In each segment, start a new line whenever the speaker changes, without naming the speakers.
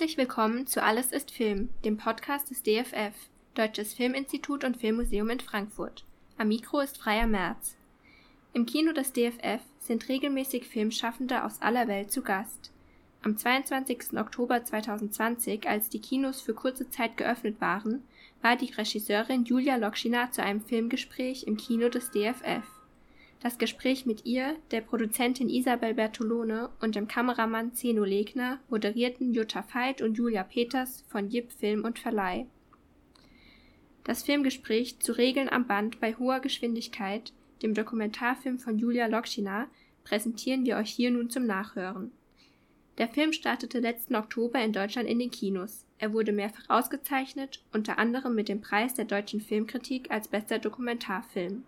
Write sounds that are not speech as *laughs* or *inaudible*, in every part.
Herzlich willkommen zu Alles ist Film, dem Podcast des DFF, Deutsches Filminstitut und Filmmuseum in Frankfurt. Am Mikro ist Freier Merz. Im Kino des DFF sind regelmäßig Filmschaffende aus aller Welt zu Gast. Am 22. Oktober 2020, als die Kinos für kurze Zeit geöffnet waren, war die Regisseurin Julia Lokschina zu einem Filmgespräch im Kino des DFF. Das Gespräch mit ihr, der Produzentin Isabel Bertolone und dem Kameramann Zeno Legner moderierten Jutta Veit und Julia Peters von Jip Film und Verleih. Das Filmgespräch zu Regeln am Band bei hoher Geschwindigkeit, dem Dokumentarfilm von Julia Lokschina, präsentieren wir euch hier nun zum Nachhören. Der Film startete letzten Oktober in Deutschland in den Kinos. Er wurde mehrfach ausgezeichnet, unter anderem mit dem Preis der deutschen Filmkritik als bester Dokumentarfilm.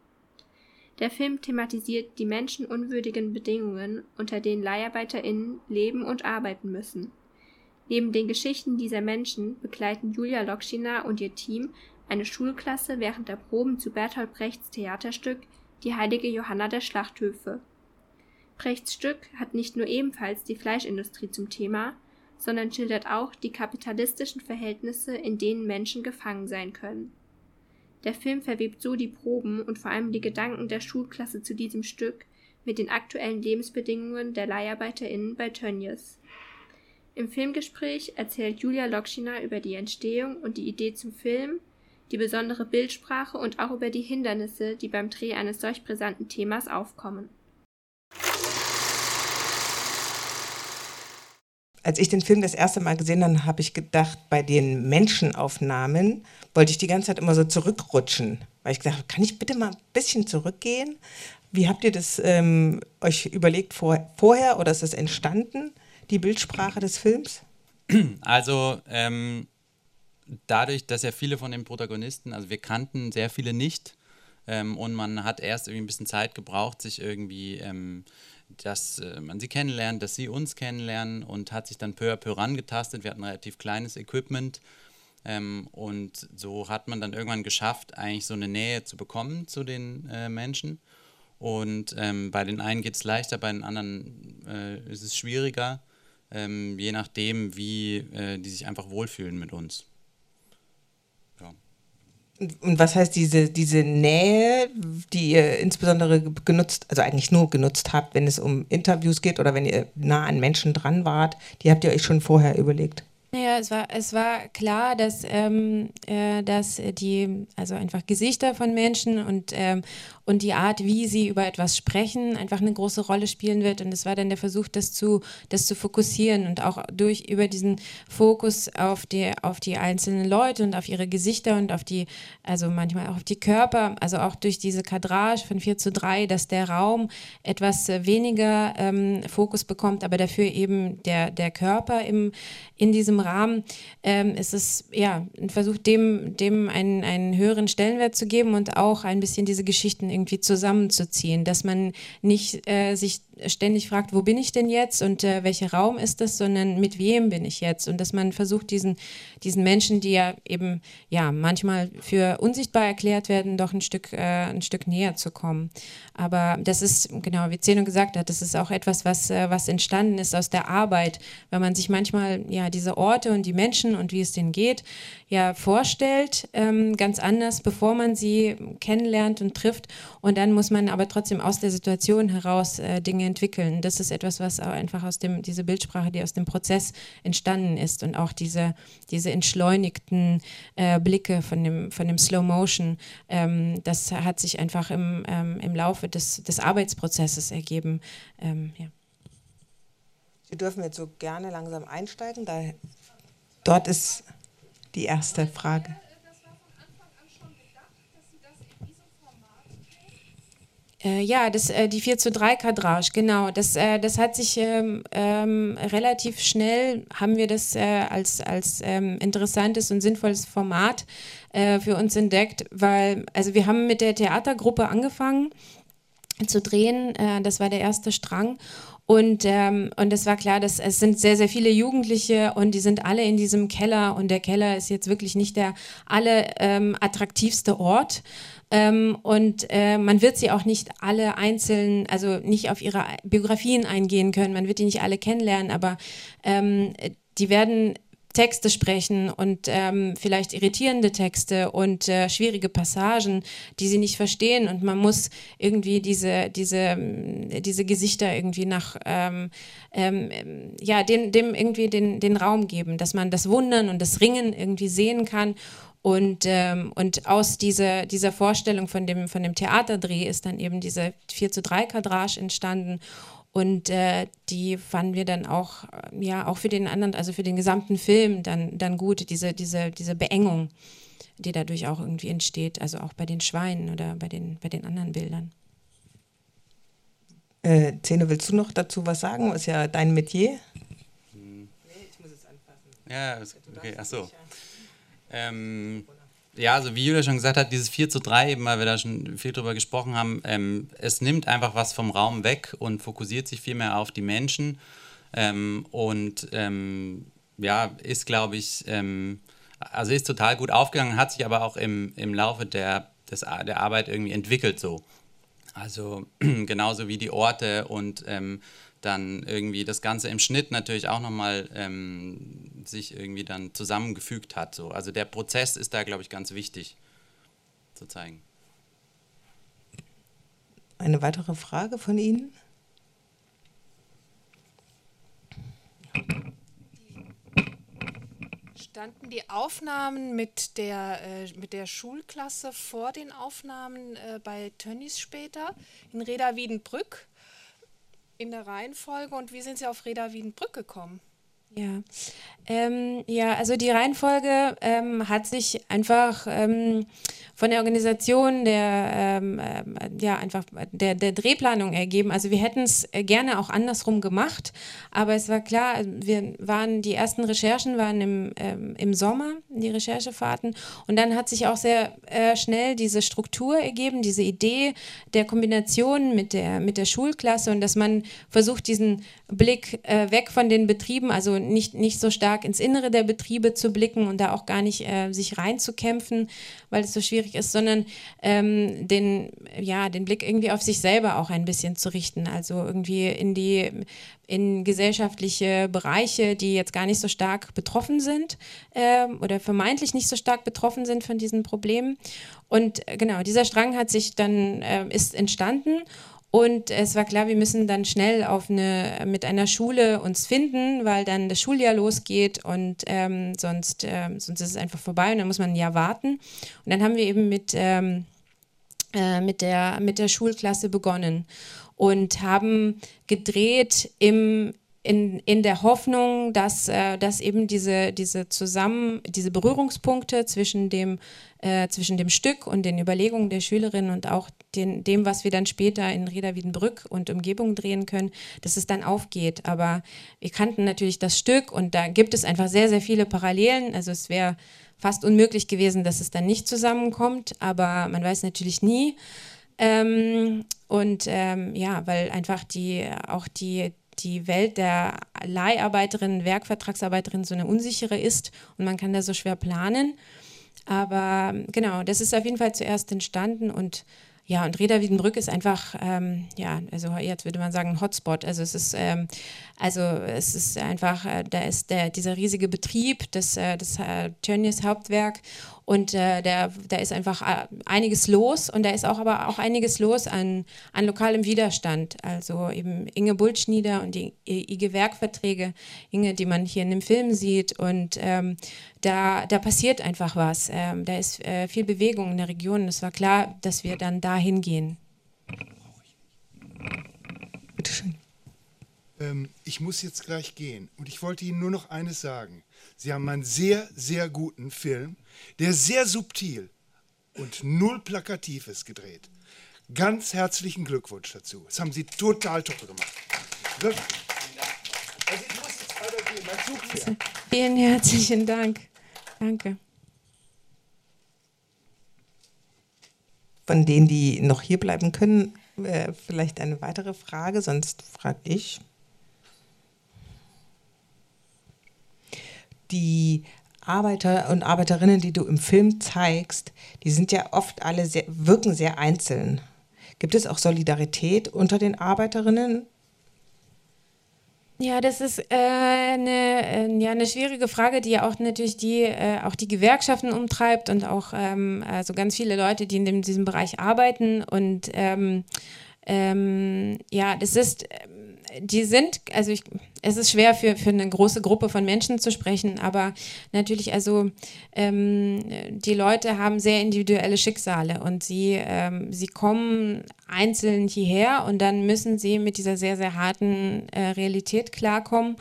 Der Film thematisiert die menschenunwürdigen Bedingungen, unter denen LeiharbeiterInnen leben und arbeiten müssen. Neben den Geschichten dieser Menschen begleiten Julia Lokschina und ihr Team eine Schulklasse während der Proben zu Bertolt Brechts Theaterstück Die heilige Johanna der Schlachthöfe. Brechts Stück hat nicht nur ebenfalls die Fleischindustrie zum Thema, sondern schildert auch die kapitalistischen Verhältnisse, in denen Menschen gefangen sein können der Film verwebt so die Proben und vor allem die Gedanken der Schulklasse zu diesem Stück mit den aktuellen Lebensbedingungen der LeiharbeiterInnen bei Tönnies. Im Filmgespräch erzählt Julia Lokschina über die Entstehung und die Idee zum Film, die besondere Bildsprache und auch über die Hindernisse, die beim Dreh eines solch brisanten Themas aufkommen.
Als ich den Film das erste Mal gesehen habe, habe ich gedacht, bei den Menschenaufnahmen wollte ich die ganze Zeit immer so zurückrutschen. Weil ich gedacht habe, kann ich bitte mal ein bisschen zurückgehen? Wie habt ihr das ähm, euch überlegt vor, vorher oder ist es entstanden, die Bildsprache des Films?
Also ähm, dadurch, dass ja viele von den Protagonisten, also wir kannten sehr viele nicht ähm, und man hat erst irgendwie ein bisschen Zeit gebraucht, sich irgendwie ähm, dass äh, man sie kennenlernt, dass sie uns kennenlernen und hat sich dann peu à peu rangetastet. Wir hatten relativ kleines Equipment ähm, und so hat man dann irgendwann geschafft, eigentlich so eine Nähe zu bekommen zu den äh, Menschen. Und ähm, bei den einen geht es leichter, bei den anderen äh, ist es schwieriger, ähm, je nachdem, wie äh, die sich einfach wohlfühlen mit uns.
Und was heißt diese, diese Nähe, die ihr insbesondere genutzt, also eigentlich nur genutzt habt, wenn es um Interviews geht oder wenn ihr nah an Menschen dran wart, die habt ihr euch schon vorher überlegt?
Naja, es war, es war klar, dass, ähm, äh, dass die, also einfach Gesichter von Menschen und, ähm, und die Art, wie sie über etwas sprechen, einfach eine große Rolle spielen wird. Und es war dann der Versuch, das zu, das zu fokussieren und auch durch über diesen Fokus auf die, auf die einzelnen Leute und auf ihre Gesichter und auf die, also manchmal auch auf die Körper, also auch durch diese Kadrage von 4 zu 3, dass der Raum etwas weniger ähm, Fokus bekommt, aber dafür eben der, der Körper im, in diesem Rahmen ähm, ist es ja ein Versuch, dem, dem einen, einen höheren Stellenwert zu geben und auch ein bisschen diese Geschichten irgendwie zusammenzuziehen, dass man nicht äh, sich ständig fragt, wo bin ich denn jetzt und äh, welcher Raum ist das, sondern mit wem bin ich jetzt und dass man versucht, diesen, diesen Menschen, die ja eben ja manchmal für unsichtbar erklärt werden, doch ein Stück, äh, ein Stück näher zu kommen. Aber das ist, genau, wie Zeno gesagt hat, das ist auch etwas, was, äh, was entstanden ist aus der Arbeit, weil man sich manchmal ja diese Orte und die Menschen und wie es denen geht, ja vorstellt, ähm, ganz anders, bevor man sie kennenlernt und trifft. Und dann muss man aber trotzdem aus der Situation heraus äh, Dinge entwickeln. Das ist etwas, was auch einfach aus dem, diese Bildsprache, die aus dem Prozess entstanden ist und auch diese, diese entschleunigten äh, Blicke von dem, von dem Slow Motion, ähm, das hat sich einfach im, ähm, im Laufe des, des Arbeitsprozesses ergeben. Ähm, ja.
Wir dürfen jetzt so gerne langsam einsteigen. Da, dort ist die erste Frage.
Äh, ja, das, äh, die 4 zu 3 Kadrage, genau. Das, äh, das hat sich ähm, ähm, relativ schnell, haben wir das äh, als, als ähm, interessantes und sinnvolles Format äh, für uns entdeckt, weil, also wir haben mit der Theatergruppe angefangen zu drehen, äh, das war der erste Strang und, ähm, und es war klar, dass es sind sehr, sehr viele Jugendliche und die sind alle in diesem Keller. Und der Keller ist jetzt wirklich nicht der alle ähm, attraktivste Ort. Ähm, und äh, man wird sie auch nicht alle einzeln, also nicht auf ihre Biografien eingehen können, man wird die nicht alle kennenlernen, aber ähm, die werden Texte sprechen und ähm, vielleicht irritierende Texte und äh, schwierige Passagen, die sie nicht verstehen und man muss irgendwie diese, diese, diese Gesichter irgendwie nach, ähm, ähm, ja, den, dem irgendwie den, den Raum geben, dass man das Wundern und das Ringen irgendwie sehen kann und, ähm, und aus dieser, dieser Vorstellung von dem, von dem Theaterdreh ist dann eben diese 4 zu 3 Kadrage entstanden. Und äh, die fanden wir dann auch, ja, auch für den anderen, also für den gesamten Film dann, dann gut, diese, diese, diese Beengung, die dadurch auch irgendwie entsteht, also auch bei den Schweinen oder bei den, bei den anderen Bildern.
Äh, Zene, willst du noch dazu was sagen? Ist ja dein Metier.
Hm. Nee, ich muss es anfassen. Ja, okay, ach so. Ähm, ja, also wie Julia schon gesagt hat, dieses 4 zu 3, eben weil wir da schon viel drüber gesprochen haben, ähm, es nimmt einfach was vom Raum weg und fokussiert sich viel mehr auf die Menschen. Ähm, und ähm, ja, ist, glaube ich, ähm, also ist total gut aufgegangen, hat sich aber auch im, im Laufe der, des, der Arbeit irgendwie entwickelt so. Also *clears throat* genauso wie die Orte und ähm, dann irgendwie das Ganze im Schnitt natürlich auch nochmal ähm, sich irgendwie dann zusammengefügt hat. So. Also der Prozess ist da, glaube ich, ganz wichtig zu zeigen.
Eine weitere Frage von Ihnen?
Standen die Aufnahmen mit der, äh, mit der Schulklasse vor den Aufnahmen äh, bei Tönnies später in Reda Wiedenbrück? In der Reihenfolge und wie sind Sie auf Reda Wiedenbrück gekommen?
Ja, ähm, ja, also die Reihenfolge ähm, hat sich einfach ähm, von der Organisation der, ähm, äh, ja, einfach der, der Drehplanung ergeben. Also wir hätten es gerne auch andersrum gemacht, aber es war klar, wir waren, die ersten Recherchen waren im, ähm, im Sommer, die Recherchefahrten, und dann hat sich auch sehr äh, schnell diese Struktur ergeben, diese Idee der Kombination mit der, mit der Schulklasse und dass man versucht, diesen Blick äh, weg von den Betrieben, also nicht, nicht so stark ins Innere der Betriebe zu blicken und da auch gar nicht äh, sich reinzukämpfen, weil es so schwierig ist, sondern ähm, den, ja, den Blick irgendwie auf sich selber auch ein bisschen zu richten. Also irgendwie in die in gesellschaftliche Bereiche, die jetzt gar nicht so stark betroffen sind äh, oder vermeintlich nicht so stark betroffen sind von diesen Problemen. Und äh, genau, dieser Strang hat sich dann, äh, ist entstanden und es war klar, wir müssen dann schnell auf eine, mit einer Schule uns finden, weil dann das Schuljahr losgeht und ähm, sonst, ähm, sonst ist es einfach vorbei und dann muss man ein Jahr warten. Und dann haben wir eben mit, ähm, äh, mit, der, mit der Schulklasse begonnen und haben gedreht im, in, in der Hoffnung, dass, äh, dass eben diese, diese zusammen, diese Berührungspunkte zwischen dem, äh, zwischen dem Stück und den Überlegungen der Schülerinnen und auch den, dem, was wir dann später in Reda Wiedenbrück und Umgebung drehen können, dass es dann aufgeht. Aber wir kannten natürlich das Stück und da gibt es einfach sehr, sehr viele Parallelen. Also es wäre fast unmöglich gewesen, dass es dann nicht zusammenkommt, aber man weiß natürlich nie. Ähm, und ähm, ja, weil einfach die auch die die Welt der Leiharbeiterinnen, Werkvertragsarbeiterinnen so eine unsichere ist und man kann da so schwer planen. Aber genau, das ist auf jeden Fall zuerst entstanden und ja, und Reda Wiedenbrück ist einfach, ähm, ja, also jetzt würde man sagen, ein Hotspot. Also es ist, ähm, also es ist einfach, äh, da ist der, dieser riesige Betrieb, das, äh, das äh, Tönnies Hauptwerk und äh, da, da ist einfach äh, einiges los und da ist auch aber auch einiges los an, an lokalem Widerstand. Also eben Inge Bultschnieder und die IG Werkverträge, Inge, die man hier in dem Film sieht. Und ähm, da, da passiert einfach was. Ähm, da ist äh, viel Bewegung in der Region. Es war klar, dass wir dann dahin gehen.
Bitte schön.
Ähm, ich muss jetzt gleich gehen und ich wollte Ihnen nur noch eines sagen. Sie haben einen sehr, sehr guten Film der sehr subtil und null plakativ ist gedreht. Ganz herzlichen Glückwunsch dazu. Das haben Sie total toll gemacht. Wirklich.
Also ich muss jetzt weitergehen, mein Zug fährt. Vielen herzlichen Dank. Danke.
Von denen, die noch hier bleiben können, äh, vielleicht eine weitere Frage, sonst frage ich. Die Arbeiter und Arbeiterinnen, die du im Film zeigst, die sind ja oft alle sehr, wirken sehr einzeln. Gibt es auch Solidarität unter den Arbeiterinnen?
Ja, das ist äh, eine, äh, ja, eine schwierige Frage, die ja auch natürlich die, äh, auch die Gewerkschaften umtreibt und auch ähm, also ganz viele Leute, die in dem, diesem Bereich arbeiten. Und ähm, ähm, ja, das ist, die sind, also ich, es ist schwer für, für eine große Gruppe von Menschen zu sprechen, aber natürlich, also ähm, die Leute haben sehr individuelle Schicksale und sie, ähm, sie kommen einzeln hierher und dann müssen sie mit dieser sehr, sehr harten äh, Realität klarkommen.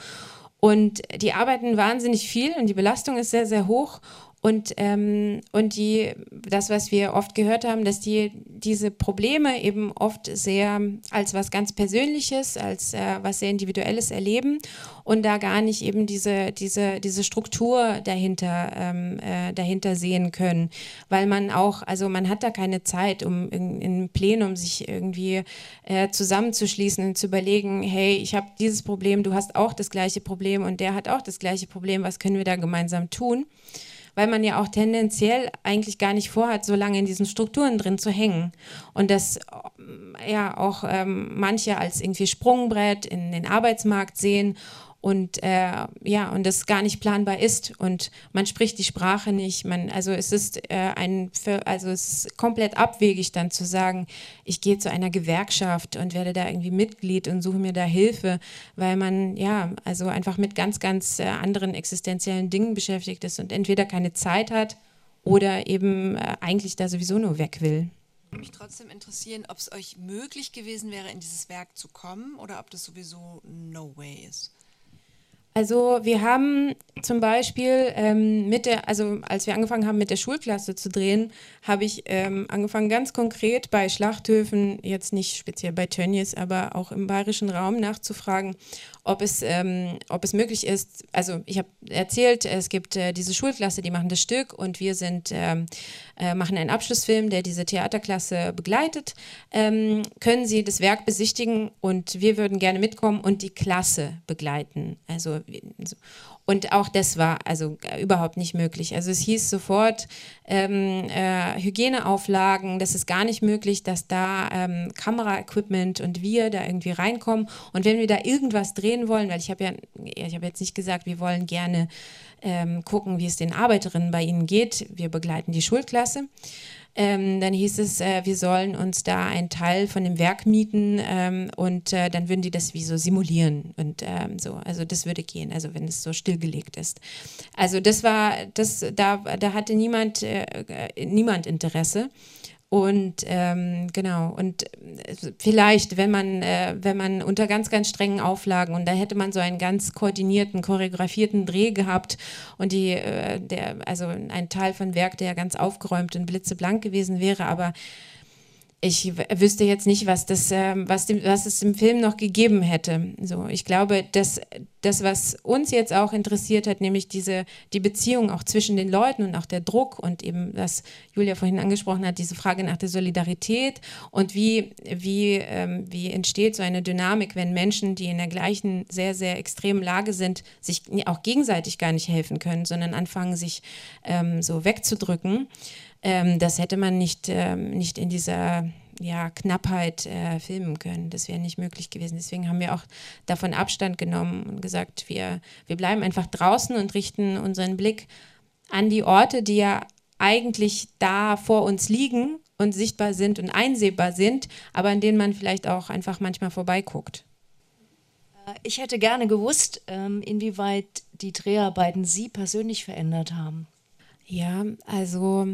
Und die arbeiten wahnsinnig viel und die Belastung ist sehr, sehr hoch. Und, ähm, und die, das, was wir oft gehört haben, dass die diese Probleme eben oft sehr als was ganz Persönliches, als äh, was sehr Individuelles erleben und da gar nicht eben diese, diese, diese Struktur dahinter, ähm, äh, dahinter sehen können. Weil man auch, also man hat da keine Zeit, um in, in Plenum sich irgendwie äh, zusammenzuschließen und zu überlegen, hey, ich habe dieses Problem, du hast auch das gleiche Problem und der hat auch das gleiche Problem, was können wir da gemeinsam tun? Weil man ja auch tendenziell eigentlich gar nicht vorhat, so lange in diesen Strukturen drin zu hängen. Und das ja auch ähm, manche als irgendwie Sprungbrett in den Arbeitsmarkt sehen und äh, ja und das gar nicht planbar ist. Und man spricht die Sprache nicht. Man also es ist äh, ein also es ist komplett abwegig dann zu sagen ich gehe zu einer Gewerkschaft und werde da irgendwie Mitglied und suche mir da Hilfe weil man ja also einfach mit ganz ganz äh, anderen existenziellen Dingen beschäftigt ist und entweder keine Zeit hat oder eben äh, eigentlich da sowieso nur weg will.
Mich trotzdem interessieren, ob es euch möglich gewesen wäre, in dieses Werk zu kommen oder ob das sowieso no way ist.
Also wir haben zum Beispiel ähm, mit der, also als wir angefangen haben mit der Schulklasse zu drehen, habe ich ähm, angefangen ganz konkret bei Schlachthöfen, jetzt nicht speziell bei Tönnies, aber auch im bayerischen Raum nachzufragen, ob es, ähm, ob es möglich ist, also ich habe erzählt, es gibt äh, diese Schulklasse, die machen das Stück und wir sind, ähm, äh, machen einen Abschlussfilm, der diese Theaterklasse begleitet. Ähm, können Sie das Werk besichtigen und wir würden gerne mitkommen und die Klasse begleiten. Also, so. Und auch das war also äh, überhaupt nicht möglich. Also es hieß sofort ähm, äh, Hygieneauflagen, das ist gar nicht möglich, dass da ähm, Kameraequipment und wir da irgendwie reinkommen. Und wenn wir da irgendwas drehen wollen, weil ich habe ja, ich habe jetzt nicht gesagt, wir wollen gerne ähm, gucken, wie es den Arbeiterinnen bei ihnen geht. Wir begleiten die Schulklasse. Ähm, dann hieß es, äh, wir sollen uns da einen Teil von dem Werk mieten ähm, und äh, dann würden die das wie so simulieren und ähm, so. Also das würde gehen, also wenn es so stillgelegt ist. Also das war, das, da, da hatte niemand, äh, äh niemand Interesse. Und ähm, genau, und äh, vielleicht, wenn man, äh, wenn man unter ganz, ganz strengen Auflagen und da hätte man so einen ganz koordinierten, choreografierten Dreh gehabt und die, äh, der, also ein Teil von Werk, der ganz aufgeräumt und blitzeblank gewesen wäre, aber ich wüsste jetzt nicht, was, das, ähm, was, dem, was es im Film noch gegeben hätte. So, ich glaube, dass das, was uns jetzt auch interessiert hat, nämlich diese, die Beziehung auch zwischen den Leuten und auch der Druck und eben, was Julia vorhin angesprochen hat, diese Frage nach der Solidarität und wie, wie, ähm, wie entsteht so eine Dynamik, wenn Menschen, die in der gleichen sehr, sehr extremen Lage sind, sich auch gegenseitig gar nicht helfen können, sondern anfangen, sich ähm, so wegzudrücken. Ähm, das hätte man nicht, ähm, nicht in dieser ja, Knappheit äh, filmen können. Das wäre nicht möglich gewesen. Deswegen haben wir auch davon Abstand genommen und gesagt, wir, wir bleiben einfach draußen und richten unseren Blick an die Orte, die ja eigentlich da vor uns liegen und sichtbar sind und einsehbar sind, aber an denen man vielleicht auch einfach manchmal vorbeiguckt.
Äh, ich hätte gerne gewusst, ähm, inwieweit die Dreharbeiten Sie persönlich verändert haben.
Ja, also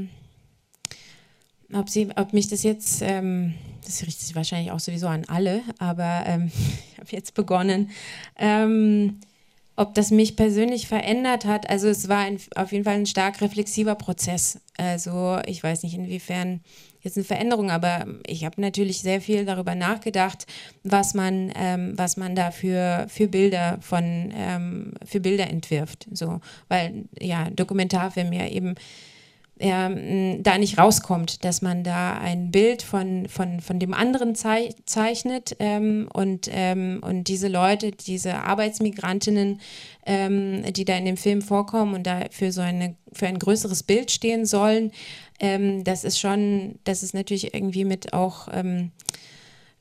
ob, sie, ob mich das jetzt, ähm, das richtet sich wahrscheinlich auch sowieso an alle, aber ähm, *laughs* ich habe jetzt begonnen, ähm, ob das mich persönlich verändert hat. Also es war ein, auf jeden Fall ein stark reflexiver Prozess. Also ich weiß nicht, inwiefern jetzt eine Veränderung, aber ich habe natürlich sehr viel darüber nachgedacht, was man, ähm, was man da für, für Bilder von, ähm, für Bilder entwirft. So, weil ja, Dokumentarfilm ja eben er da nicht rauskommt, dass man da ein Bild von, von, von dem anderen zei zeichnet ähm, und, ähm, und diese Leute, diese Arbeitsmigrantinnen, ähm, die da in dem Film vorkommen und da für so eine, für ein größeres Bild stehen sollen, ähm, das ist schon, das ist natürlich irgendwie mit auch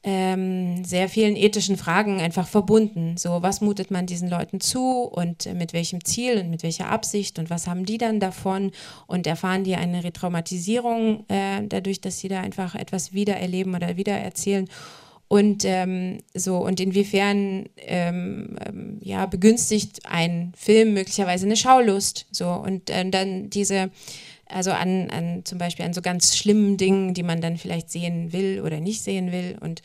ähm, ähm, sehr vielen ethischen Fragen einfach verbunden. So, was mutet man diesen Leuten zu und mit welchem Ziel und mit welcher Absicht und was haben die dann davon und erfahren die eine Retraumatisierung äh, dadurch, dass sie da einfach etwas wiedererleben oder wiedererzählen. Und ähm, so, und inwiefern ähm, ähm, ja, begünstigt ein Film möglicherweise eine Schaulust. So, und äh, dann diese also an, an zum Beispiel an so ganz schlimmen Dingen, die man dann vielleicht sehen will oder nicht sehen will. Und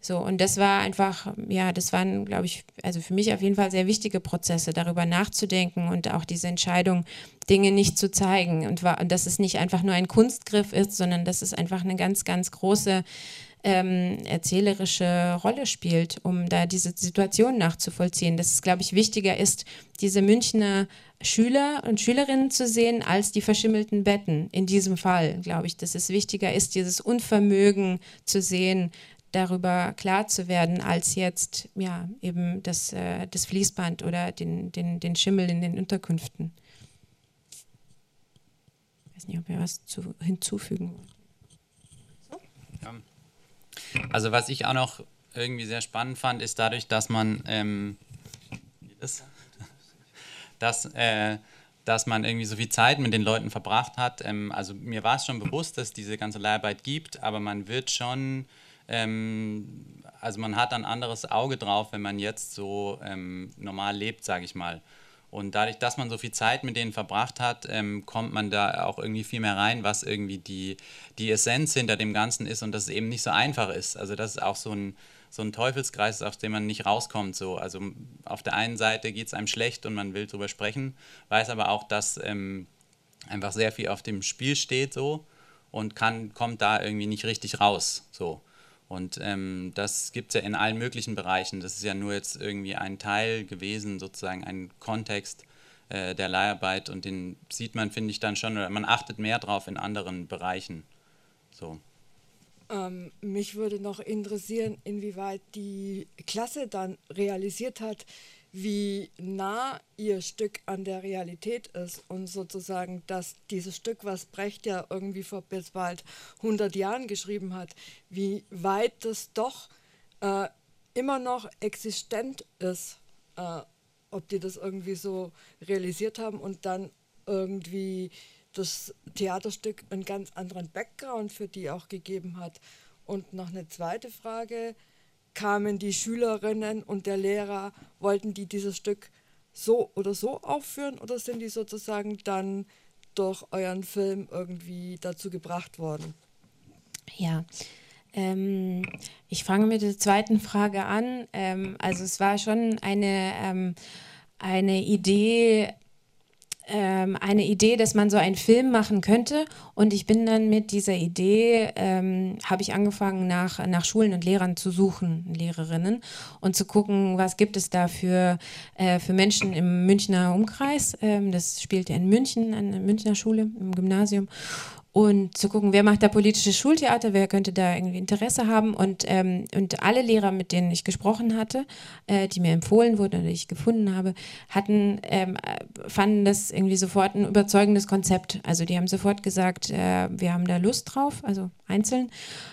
so, und das war einfach, ja, das waren, glaube ich, also für mich auf jeden Fall sehr wichtige Prozesse, darüber nachzudenken und auch diese Entscheidung, Dinge nicht zu zeigen. Und, war, und dass es nicht einfach nur ein Kunstgriff ist, sondern dass es einfach eine ganz, ganz große ähm, erzählerische Rolle spielt, um da diese Situation nachzuvollziehen. Dass es, glaube ich, wichtiger ist, diese Münchner Schüler und Schülerinnen zu sehen, als die verschimmelten Betten. In diesem Fall, glaube ich, dass es wichtiger ist, dieses Unvermögen zu sehen, darüber klar zu werden, als jetzt ja eben das, äh, das Fließband oder den, den, den Schimmel in den Unterkünften. Ich weiß nicht, ob wir was zu, hinzufügen wollen.
So? Ja. Also was ich auch noch irgendwie sehr spannend fand, ist dadurch, dass man ähm, dass, äh, dass man irgendwie so viel Zeit mit den Leuten verbracht hat. Ähm, also mir war es schon bewusst, dass es diese ganze Leiharbeit gibt, aber man wird schon, ähm, also man hat ein anderes Auge drauf, wenn man jetzt so ähm, normal lebt, sage ich mal. Und dadurch, dass man so viel Zeit mit denen verbracht hat, ähm, kommt man da auch irgendwie viel mehr rein, was irgendwie die, die Essenz hinter dem Ganzen ist und dass es eben nicht so einfach ist. Also das ist auch so ein, so ein Teufelskreis, aus dem man nicht rauskommt. So. Also auf der einen Seite geht es einem schlecht und man will drüber sprechen, weiß aber auch, dass ähm, einfach sehr viel auf dem Spiel steht so und kann, kommt da irgendwie nicht richtig raus. So. Und ähm, das gibt es ja in allen möglichen Bereichen. Das ist ja nur jetzt irgendwie ein Teil gewesen, sozusagen ein Kontext äh, der Leiharbeit und den sieht man, finde ich, dann schon, oder man achtet mehr drauf in anderen Bereichen. So.
Ähm, mich würde noch interessieren, inwieweit die Klasse dann realisiert hat, wie nah ihr Stück an der Realität ist und sozusagen, dass dieses Stück, was Brecht ja irgendwie vor bis bald 100 Jahren geschrieben hat, wie weit das doch äh, immer noch existent ist, äh, ob die das irgendwie so realisiert haben und dann irgendwie das Theaterstück einen ganz anderen Background für die auch gegeben hat. Und noch eine zweite Frage, kamen die Schülerinnen und der Lehrer, wollten die dieses Stück so oder so aufführen oder sind die sozusagen dann durch euren Film irgendwie dazu gebracht worden?
Ja, ähm, ich fange mit der zweiten Frage an. Ähm, also es war schon eine, ähm, eine Idee ähm, eine Idee, dass man so einen Film machen könnte. Und ich bin dann mit dieser Idee, ähm, habe ich angefangen, nach, nach Schulen und Lehrern zu suchen, Lehrerinnen, und zu gucken, was gibt es da für, äh, für Menschen im Münchner Umkreis. Ähm, das spielte in München, an der Münchner Schule, im Gymnasium und zu gucken, wer macht da politisches Schultheater, wer könnte da irgendwie Interesse haben. Und, ähm, und alle Lehrer, mit denen ich gesprochen hatte, äh, die mir empfohlen wurden oder die ich gefunden habe, hatten, ähm, fanden das irgendwie sofort ein überzeugendes Konzept. Also die haben sofort gesagt, äh, wir haben da Lust drauf, also einzeln.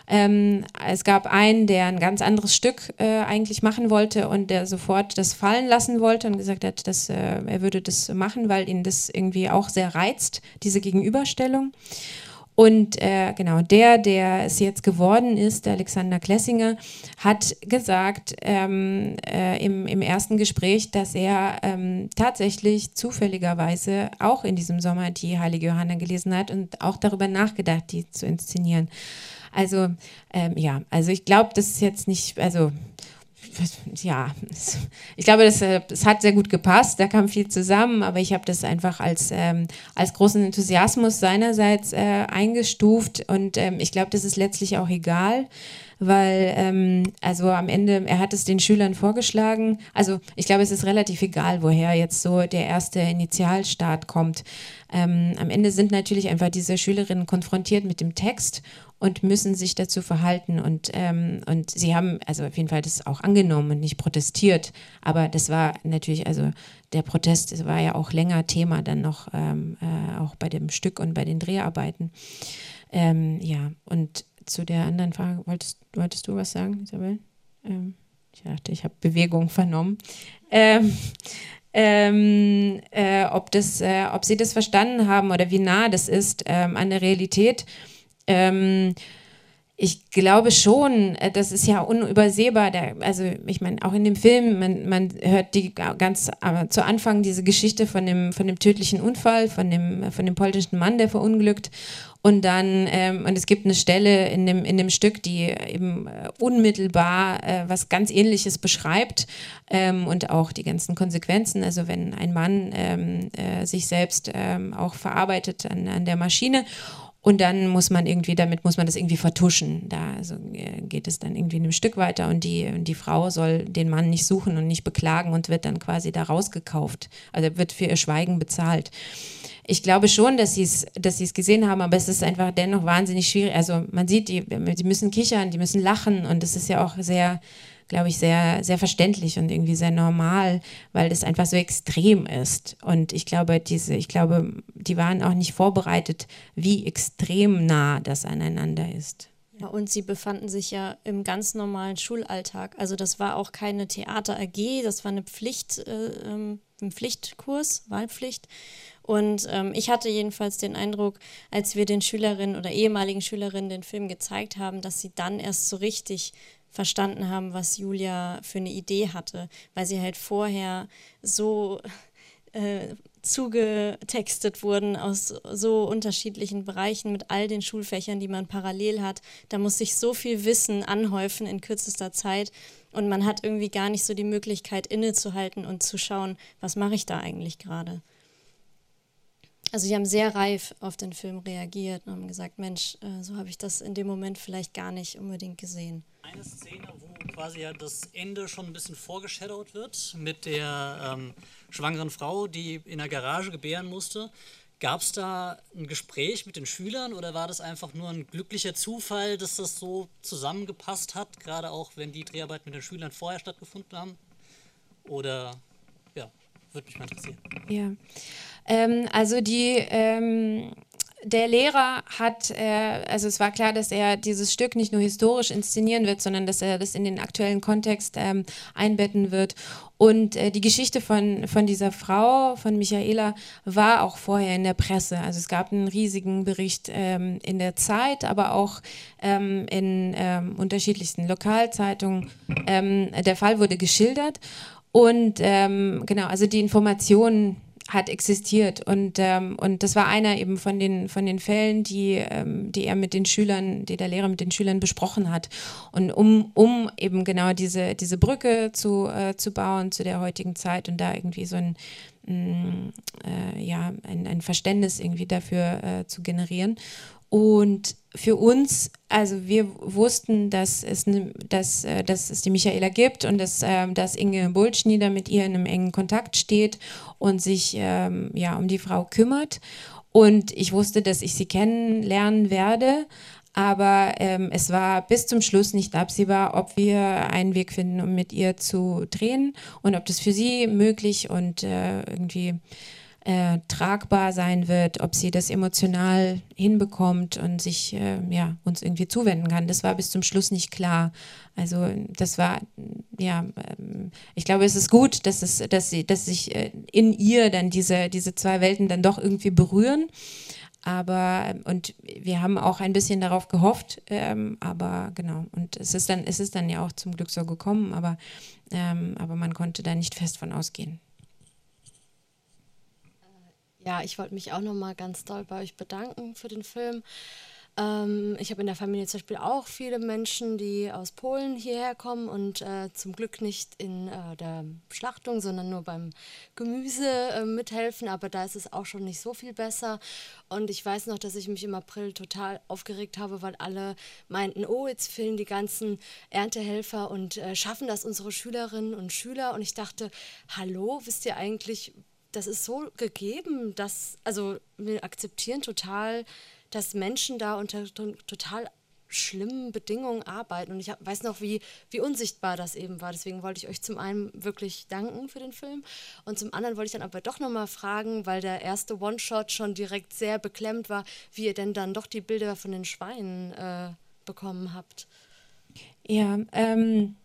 Ähm, es gab einen, der ein ganz anderes Stück äh, eigentlich machen wollte und der sofort das fallen lassen wollte und gesagt hat, dass äh, er würde das machen, weil ihn das irgendwie auch sehr reizt, diese Gegenüberstellung. Und äh, genau, der, der es jetzt geworden ist, der Alexander Klessinger, hat gesagt ähm, äh, im, im ersten Gespräch, dass er ähm, tatsächlich zufälligerweise auch in diesem Sommer die Heilige Johanna gelesen hat und auch darüber nachgedacht, die zu inszenieren. Also ähm, ja, also ich glaube, das ist jetzt nicht, also ja, ich glaube, das, das hat sehr gut gepasst, da kam viel zusammen, aber ich habe das einfach als, ähm, als großen Enthusiasmus seinerseits äh, eingestuft. Und ähm, ich glaube, das ist letztlich auch egal, weil ähm, also am Ende, er hat es den Schülern vorgeschlagen, also ich glaube, es ist relativ egal, woher jetzt so der erste Initialstart kommt. Ähm, am Ende sind natürlich einfach diese Schülerinnen konfrontiert mit dem Text und müssen sich dazu verhalten. Und, ähm, und sie haben also auf jeden Fall das auch angenommen und nicht protestiert. Aber das war natürlich, also der Protest das war ja auch länger Thema dann noch, ähm, äh, auch bei dem Stück und bei den Dreharbeiten. Ähm, ja, und zu der anderen Frage, wolltest, wolltest du was sagen, Isabel? Ähm, ich dachte, ich habe Bewegung vernommen. Ähm, ähm, äh, ob, das, äh, ob sie das verstanden haben oder wie nah das ist ähm, an der Realität. Ähm, ich glaube schon, äh, das ist ja unübersehbar. Der, also ich meine, auch in dem Film, man, man hört die ganz äh, zu Anfang diese Geschichte von dem, von dem tödlichen Unfall, von dem, von dem polnischen Mann, der verunglückt. Und dann, ähm, und es gibt eine Stelle in dem, in dem Stück, die eben äh, unmittelbar äh, was ganz ähnliches beschreibt ähm, und auch die ganzen Konsequenzen. Also wenn ein Mann ähm, äh, sich selbst ähm, auch verarbeitet an, an der Maschine und dann muss man irgendwie, damit muss man das irgendwie vertuschen. Da also, geht es dann irgendwie ein Stück weiter und die, die Frau soll den Mann nicht suchen und nicht beklagen und wird dann quasi da rausgekauft. Also wird für ihr Schweigen bezahlt. Ich glaube schon, dass sie es dass gesehen haben, aber es ist einfach dennoch wahnsinnig schwierig. Also man sieht, die, die müssen kichern, die müssen lachen und es ist ja auch sehr glaube ich, sehr, sehr verständlich und irgendwie sehr normal, weil das einfach so extrem ist. Und ich glaube, diese, ich glaube, die waren auch nicht vorbereitet, wie extrem nah das aneinander ist.
Ja, und sie befanden sich ja im ganz normalen Schulalltag. Also das war auch keine Theater AG, das war eine Pflicht, äh, ähm, ein Pflichtkurs, Wahlpflicht. Und ähm, ich hatte jedenfalls den Eindruck, als wir den Schülerinnen oder ehemaligen Schülerinnen den Film gezeigt haben, dass sie dann erst so richtig verstanden haben, was Julia für eine Idee hatte, weil sie halt vorher so äh, zugetextet wurden aus so unterschiedlichen Bereichen mit all den Schulfächern, die man parallel hat. Da muss sich so viel Wissen anhäufen in kürzester Zeit und man hat irgendwie gar nicht so die Möglichkeit innezuhalten und zu schauen, was mache ich da eigentlich gerade. Also sie haben sehr reif auf den Film reagiert und haben gesagt, Mensch, äh, so habe ich das in dem Moment vielleicht gar nicht unbedingt gesehen
eine Szene, wo quasi ja das Ende schon ein bisschen vorgeschadowt wird mit der ähm, schwangeren Frau, die in der Garage gebären musste. Gab es da ein Gespräch mit den Schülern oder war das einfach nur ein glücklicher Zufall, dass das so zusammengepasst hat, gerade auch wenn die Dreharbeiten mit den Schülern vorher stattgefunden haben? Oder ja, würde mich mal interessieren.
Ja, ähm, also die ähm, der Lehrer hat, äh, also es war klar, dass er dieses Stück nicht nur historisch inszenieren wird, sondern dass er das in den aktuellen Kontext ähm, einbetten wird. Und äh, die Geschichte von, von dieser Frau, von Michaela, war auch vorher in der Presse. Also es gab einen riesigen Bericht ähm, in der Zeit, aber auch ähm, in ähm, unterschiedlichsten Lokalzeitungen. Ähm, der Fall wurde geschildert. Und ähm, genau, also die Informationen hat existiert. Und, ähm, und das war einer eben von den, von den Fällen, die, ähm, die er mit den Schülern, die der Lehrer mit den Schülern besprochen hat. Und um, um eben genau diese, diese Brücke zu, äh, zu bauen zu der heutigen Zeit und da irgendwie so ein, mh, mm, äh, ja, ein, ein Verständnis irgendwie dafür äh, zu generieren. Und für uns, also wir wussten, dass es, dass, äh, dass es die Michaela gibt und dass, äh, dass Inge Bulschnieder mit ihr in einem engen Kontakt steht und sich ähm, ja, um die Frau kümmert. Und ich wusste, dass ich sie kennenlernen werde, aber ähm, es war bis zum Schluss nicht absehbar, ob wir einen Weg finden, um mit ihr zu drehen und ob das für sie möglich und äh, irgendwie äh, tragbar sein wird, ob sie das emotional hinbekommt und sich äh, ja, uns irgendwie zuwenden kann. Das war bis zum Schluss nicht klar. Also das war, ja, ähm, ich glaube, es ist gut, dass, es, dass, sie, dass sich äh, in ihr dann diese, diese zwei Welten dann doch irgendwie berühren. Aber, und wir haben auch ein bisschen darauf gehofft, ähm, aber genau, und es ist dann, es ist dann ja auch zum Glück so gekommen, aber, ähm, aber man konnte da nicht fest von ausgehen.
Ja, ich wollte mich auch nochmal ganz doll bei euch bedanken für den Film. Ähm, ich habe in der Familie zum Beispiel auch viele Menschen, die aus Polen hierher kommen und äh, zum Glück nicht in äh, der Schlachtung, sondern nur beim Gemüse äh, mithelfen. Aber da ist es auch schon nicht so viel besser. Und ich weiß noch, dass ich mich im April total aufgeregt habe, weil alle meinten, oh, jetzt fehlen die ganzen Erntehelfer und äh, schaffen das unsere Schülerinnen und Schüler. Und ich dachte, hallo, wisst ihr eigentlich, das ist so gegeben, dass, also wir akzeptieren total, dass Menschen da unter total schlimmen Bedingungen arbeiten. Und ich hab, weiß noch, wie, wie unsichtbar das eben war. Deswegen wollte ich euch zum einen wirklich danken für den Film. Und zum anderen wollte ich dann aber doch nochmal fragen, weil der erste One-Shot schon direkt sehr beklemmt war, wie ihr denn dann doch die Bilder von den Schweinen äh,
bekommen habt.
Ja, ähm,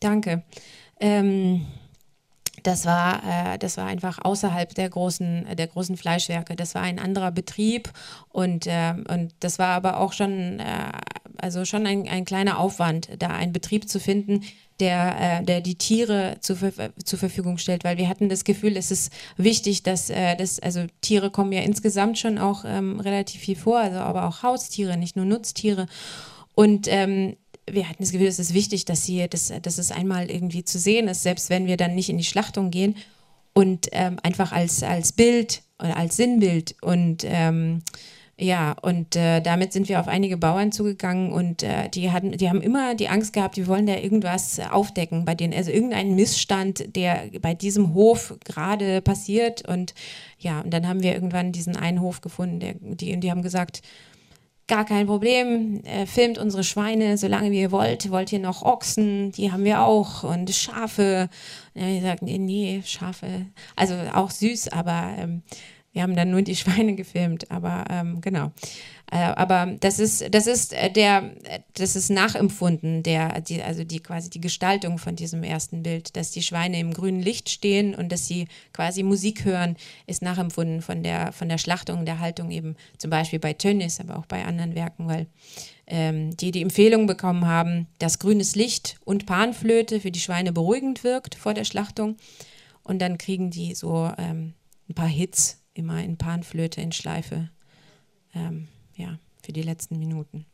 danke. Ähm, das war, äh, das war einfach außerhalb der großen, der großen Fleischwerke. Das war ein anderer Betrieb und, äh, und das war aber auch schon, äh, also schon ein, ein kleiner Aufwand, da einen Betrieb zu finden, der, äh, der die Tiere zur, zur Verfügung stellt, weil wir hatten das Gefühl, es ist wichtig, dass, äh, dass also Tiere kommen ja insgesamt schon auch ähm, relativ viel vor, also aber auch Haustiere, nicht nur Nutztiere. Und ähm, wir hatten das Gefühl, es ist wichtig, dass, sie, dass, dass es einmal irgendwie zu sehen ist, selbst wenn wir dann nicht in die Schlachtung gehen und ähm, einfach als, als Bild oder als Sinnbild und ähm, ja, und äh, damit sind wir auf einige Bauern zugegangen und äh, die hatten, die haben immer die Angst gehabt, die wollen da irgendwas aufdecken bei denen, also irgendeinen Missstand, der bei diesem Hof gerade passiert und ja, und dann haben wir irgendwann diesen einen Hof gefunden, der, die, die haben gesagt, gar kein Problem, äh, filmt unsere Schweine, solange ihr wollt. Wollt ihr noch Ochsen? Die haben wir auch. Und Schafe. Und dann haben wir gesagt, nee, nee, Schafe. Also auch süß, aber ähm, wir haben dann nur die *laughs* Schweine gefilmt. Aber ähm, genau. Äh, aber das ist, das ist äh, der, das ist nachempfunden, der, die, also die quasi die Gestaltung von diesem ersten Bild, dass die Schweine im grünen Licht stehen und dass sie quasi Musik hören, ist nachempfunden von der, von der Schlachtung, der Haltung eben zum Beispiel bei Tönnies, aber auch bei anderen Werken, weil ähm, die die Empfehlung bekommen haben, dass grünes Licht und Panflöte für die Schweine beruhigend wirkt vor der Schlachtung. Und dann kriegen die so ähm, ein paar Hits immer in Panflöte, in Schleife. Ähm, ja, für die letzten Minuten.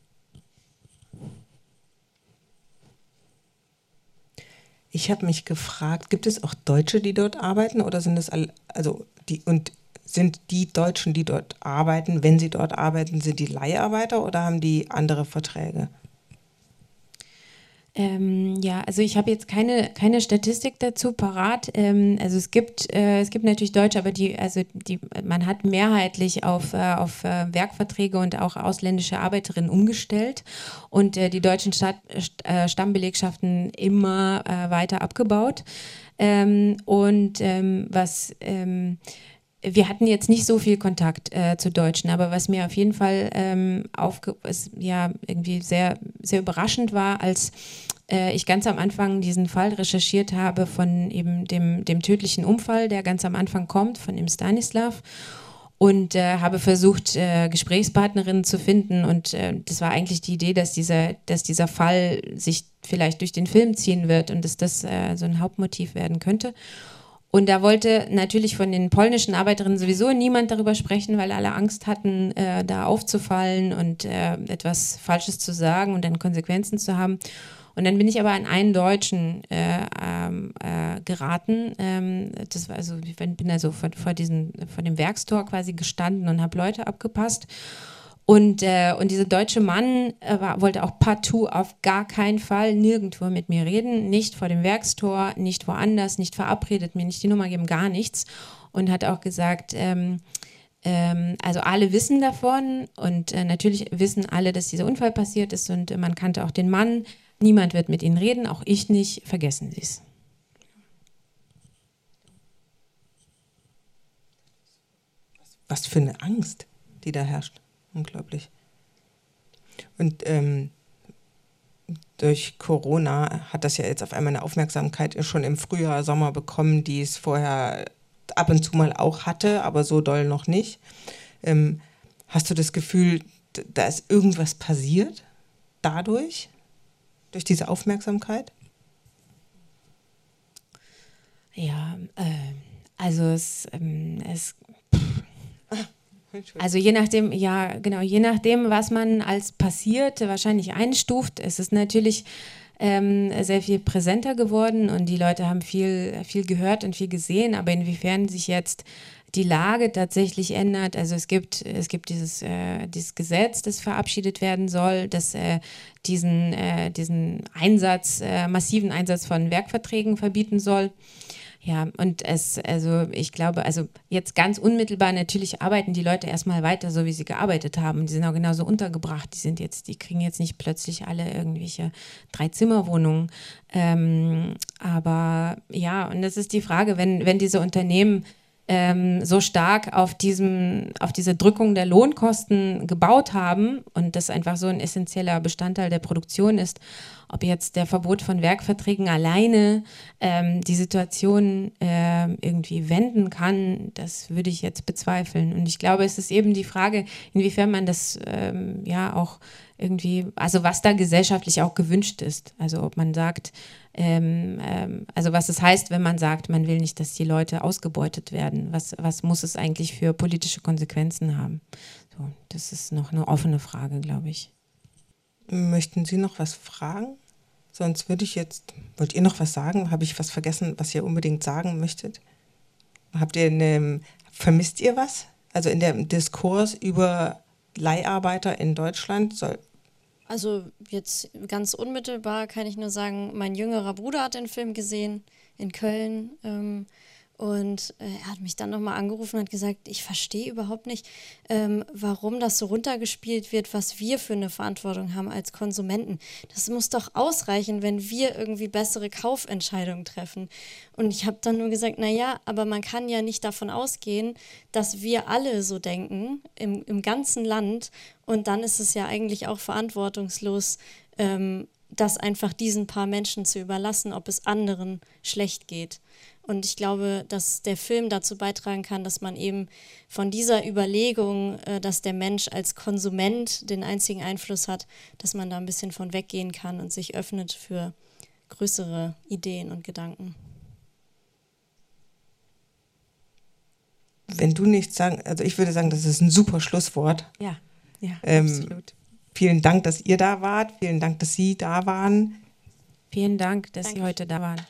Ich habe mich gefragt, gibt es auch Deutsche, die dort arbeiten oder sind es all, also die und sind die Deutschen, die dort arbeiten, wenn sie dort arbeiten, sind die Leiharbeiter oder haben die andere Verträge?
Ähm, ja, also ich habe jetzt keine, keine Statistik dazu parat. Ähm, also es gibt, äh, es gibt natürlich Deutsche, aber die, also die, man hat mehrheitlich auf, äh, auf äh, Werkverträge und auch ausländische Arbeiterinnen umgestellt und äh, die deutschen Stadt, äh, Stammbelegschaften immer äh, weiter abgebaut. Ähm, und ähm, was ähm, wir hatten jetzt nicht so viel Kontakt äh, zu Deutschen, aber was mir auf jeden Fall ähm, aufge ist, ja irgendwie sehr, sehr überraschend war, als äh, ich ganz am Anfang diesen Fall recherchiert habe von eben dem, dem tödlichen Unfall, der ganz am Anfang kommt, von dem Stanislav und äh, habe versucht, äh, Gesprächspartnerinnen zu finden. Und äh, das war eigentlich die Idee, dass dieser, dass dieser Fall sich vielleicht durch den Film ziehen wird und dass das äh, so ein Hauptmotiv werden könnte. Und da wollte natürlich von den polnischen Arbeiterinnen sowieso niemand darüber sprechen, weil alle Angst hatten, äh, da aufzufallen und äh, etwas Falsches zu sagen und dann Konsequenzen zu haben. Und dann bin ich aber an einen Deutschen äh, ähm, äh, geraten. Ähm, das war also, ich bin also vor, vor, diesen, vor dem Werkstor quasi gestanden und habe Leute abgepasst. Und, äh, und dieser deutsche Mann äh, war, wollte auch partout auf gar keinen Fall nirgendwo mit mir reden, nicht vor dem Werkstor, nicht woanders, nicht verabredet, mir nicht die Nummer geben, gar nichts. Und hat auch gesagt, ähm, ähm, also alle wissen davon und äh, natürlich wissen alle, dass dieser Unfall passiert ist und man kannte auch den Mann. Niemand wird mit ihnen reden, auch ich nicht, vergessen Sie es.
Was für eine Angst, die da herrscht. Unglaublich. Und ähm, durch Corona hat das ja jetzt auf einmal eine Aufmerksamkeit schon im Frühjahr, Sommer bekommen, die es vorher ab und zu mal auch hatte, aber so doll noch nicht. Ähm, hast du das Gefühl, da ist irgendwas passiert dadurch, durch diese Aufmerksamkeit?
Ja, äh, also es, ähm, es also je nachdem, ja, genau, je nachdem, was man als passiert wahrscheinlich einstuft, es ist natürlich ähm, sehr viel präsenter geworden und die Leute haben viel, viel gehört und viel gesehen, aber inwiefern sich jetzt die Lage tatsächlich ändert. Also es gibt, es gibt dieses, äh, dieses Gesetz, das verabschiedet werden soll, das äh, diesen, äh, diesen Einsatz, äh, massiven Einsatz von Werkverträgen verbieten soll. Ja, und es, also ich glaube, also jetzt ganz unmittelbar natürlich arbeiten die Leute erstmal weiter, so wie sie gearbeitet haben. Die sind auch genauso untergebracht. Die sind jetzt, die kriegen jetzt nicht plötzlich alle irgendwelche Drei-Zimmer-Wohnungen. Ähm, aber ja, und das ist die Frage, wenn, wenn diese Unternehmen ähm, so stark auf, diesem, auf diese Drückung der Lohnkosten gebaut haben und das einfach so ein essentieller Bestandteil der Produktion ist, ob jetzt der Verbot von Werkverträgen alleine ähm, die Situation äh, irgendwie wenden kann, das würde ich jetzt bezweifeln. Und ich glaube, es ist eben die Frage, inwiefern man das ähm, ja auch irgendwie, also was da gesellschaftlich auch gewünscht ist. Also ob man sagt, ähm, ähm, also was es heißt, wenn man sagt, man will nicht, dass die Leute ausgebeutet werden. Was, was muss es eigentlich für politische Konsequenzen haben? So, das ist noch eine offene Frage, glaube ich.
Möchten Sie noch was fragen? Sonst würde ich jetzt, wollt ihr noch was sagen? Habe ich was vergessen, was ihr unbedingt sagen möchtet? Habt ihr eine, vermisst ihr was? Also in dem Diskurs über Leiharbeiter in Deutschland, soll,
also jetzt ganz unmittelbar kann ich nur sagen, mein jüngerer Bruder hat den Film gesehen in Köln. Ähm, und äh, er hat mich dann nochmal angerufen und hat gesagt, ich verstehe überhaupt nicht, ähm, warum das so runtergespielt wird, was wir für eine Verantwortung haben als Konsumenten. Das muss doch ausreichen, wenn wir irgendwie bessere Kaufentscheidungen treffen. Und ich habe dann nur gesagt, naja, aber man kann ja nicht davon ausgehen, dass wir alle so denken im, im ganzen Land. Und dann ist es ja eigentlich auch verantwortungslos, ähm, das einfach diesen paar Menschen zu überlassen, ob es anderen schlecht geht. Und ich glaube, dass der Film dazu beitragen kann, dass man eben von dieser Überlegung, äh, dass der Mensch als Konsument den einzigen Einfluss hat, dass man da ein bisschen von weggehen kann und sich öffnet für größere Ideen und Gedanken.
Wenn du nichts sagen, also ich würde sagen, das ist ein super Schlusswort.
Ja, ja,
ähm,
absolut.
Vielen Dank, dass ihr da wart. Vielen Dank, dass Sie da waren.
Vielen Dank, dass
Danke.
Sie heute da waren.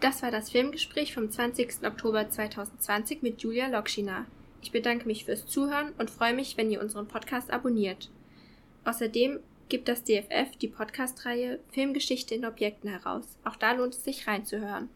Das war das Filmgespräch vom 20. Oktober 2020 mit Julia Lokschina. Ich bedanke mich fürs Zuhören und freue mich, wenn ihr unseren Podcast abonniert. Außerdem gibt das DFF die Podcast-Reihe Filmgeschichte in Objekten heraus. Auch da lohnt es sich reinzuhören.